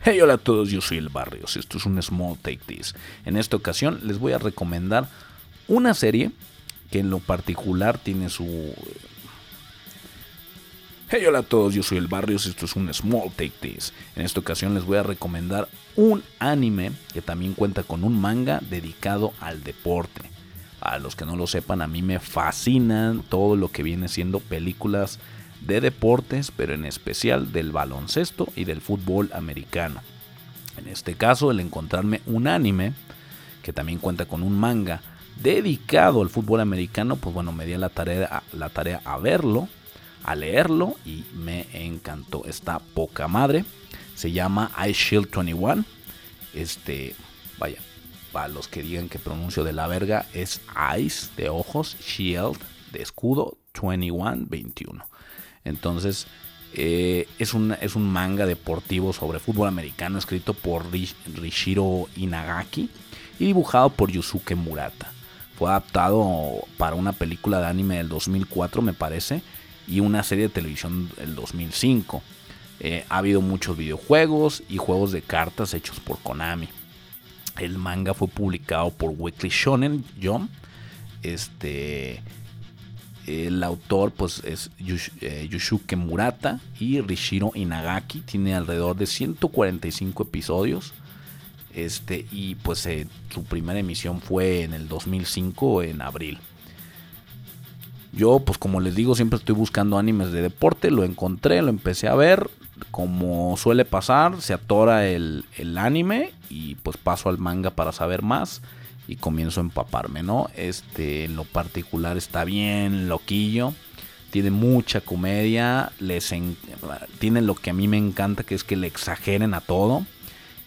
Hey, hola a todos, yo soy el Barrios, esto es un Small Take This. En esta ocasión les voy a recomendar una serie que en lo particular tiene su... Hey, hola a todos, yo soy el Barrios, esto es un Small Take This. En esta ocasión les voy a recomendar un anime que también cuenta con un manga dedicado al deporte. A los que no lo sepan, a mí me fascinan todo lo que viene siendo películas de deportes, pero en especial del baloncesto y del fútbol americano. En este caso, el encontrarme un anime que también cuenta con un manga dedicado al fútbol americano, pues bueno, me di la tarea, la tarea a verlo, a leerlo y me encantó. Está poca madre. Se llama Ice Shield 21. Este, vaya, para los que digan que pronuncio de la verga, es Ice de ojos, Shield de escudo 21, 21. Entonces, eh, es, un, es un manga deportivo sobre fútbol americano escrito por Rishiro Inagaki y dibujado por Yusuke Murata. Fue adaptado para una película de anime del 2004, me parece, y una serie de televisión del 2005. Eh, ha habido muchos videojuegos y juegos de cartas hechos por Konami. El manga fue publicado por Weekly Shonen Jump. Este, el autor pues es eh, Yushuke Murata y Rishiro Inagaki. Tiene alrededor de 145 episodios. Este, y pues eh, su primera emisión fue en el 2005, en abril. Yo, pues como les digo, siempre estoy buscando animes de deporte. Lo encontré, lo empecé a ver. Como suele pasar, se atora el, el anime y pues paso al manga para saber más y comienzo a empaparme, ¿no? Este, en lo particular está bien loquillo. Tiene mucha comedia, les tiene lo que a mí me encanta, que es que le exageren a todo.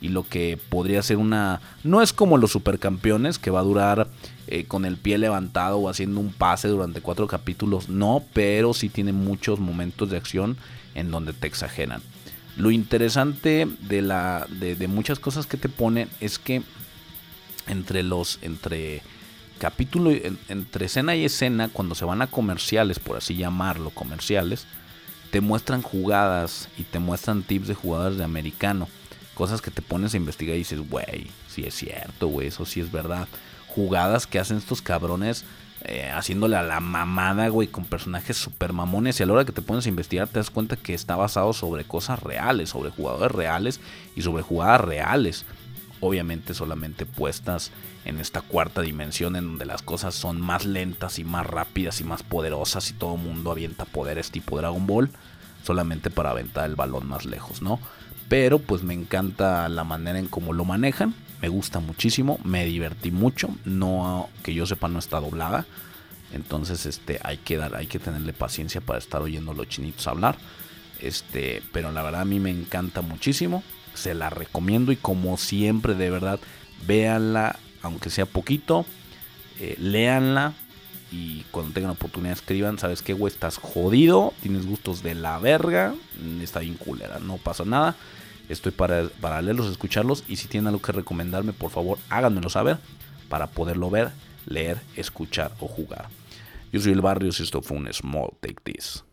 Y lo que podría ser una... No es como los supercampeones, que va a durar eh, con el pie levantado o haciendo un pase durante cuatro capítulos. No, pero sí tiene muchos momentos de acción en donde te exageran. Lo interesante de, la, de muchas cosas que te ponen es que entre los entre capítulo entre escena y escena cuando se van a comerciales por así llamarlo comerciales te muestran jugadas y te muestran tips de jugadas de americano cosas que te pones a investigar y dices güey si es cierto güey eso sí es verdad jugadas que hacen estos cabrones eh, haciéndole a la mamada, güey, con personajes super mamones. Y a la hora que te pones a investigar, te das cuenta que está basado sobre cosas reales, sobre jugadores reales y sobre jugadas reales obviamente solamente puestas en esta cuarta dimensión en donde las cosas son más lentas y más rápidas y más poderosas y todo el mundo avienta poderes tipo Dragon Ball solamente para aventar el balón más lejos, ¿no? Pero pues me encanta la manera en cómo lo manejan, me gusta muchísimo, me divertí mucho, no que yo sepa no está doblada. Entonces, este hay que dar, hay que tenerle paciencia para estar oyendo los chinitos hablar. Este, pero la verdad a mí me encanta muchísimo se la recomiendo y como siempre, de verdad, véanla, aunque sea poquito, eh, léanla y cuando tengan oportunidad escriban, ¿sabes qué, güey? Estás jodido, tienes gustos de la verga, está bien culera, no pasa nada. Estoy para, para leerlos, escucharlos y si tienen algo que recomendarme, por favor, háganmelo saber para poderlo ver, leer, escuchar o jugar. Yo soy el Barrios y esto fue un Small Take This.